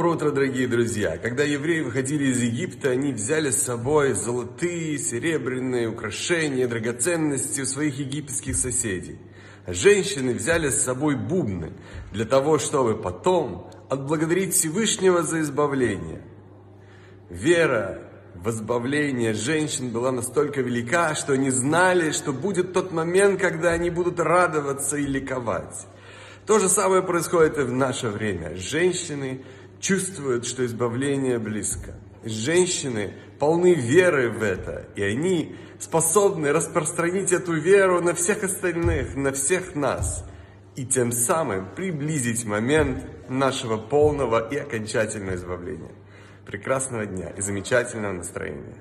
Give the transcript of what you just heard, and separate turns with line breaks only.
Доброе утро, дорогие друзья! Когда евреи выходили из Египта, они взяли с собой золотые, серебряные украшения, драгоценности у своих египетских соседей. Женщины взяли с собой бубны для того, чтобы потом отблагодарить Всевышнего за избавление. Вера в избавление женщин была настолько велика, что они знали, что будет тот момент, когда они будут радоваться и ликовать. То же самое происходит и в наше время. Женщины чувствуют, что избавление близко. Женщины полны веры в это, и они способны распространить эту веру на всех остальных, на всех нас, и тем самым приблизить момент нашего полного и окончательного избавления. Прекрасного дня и замечательного настроения.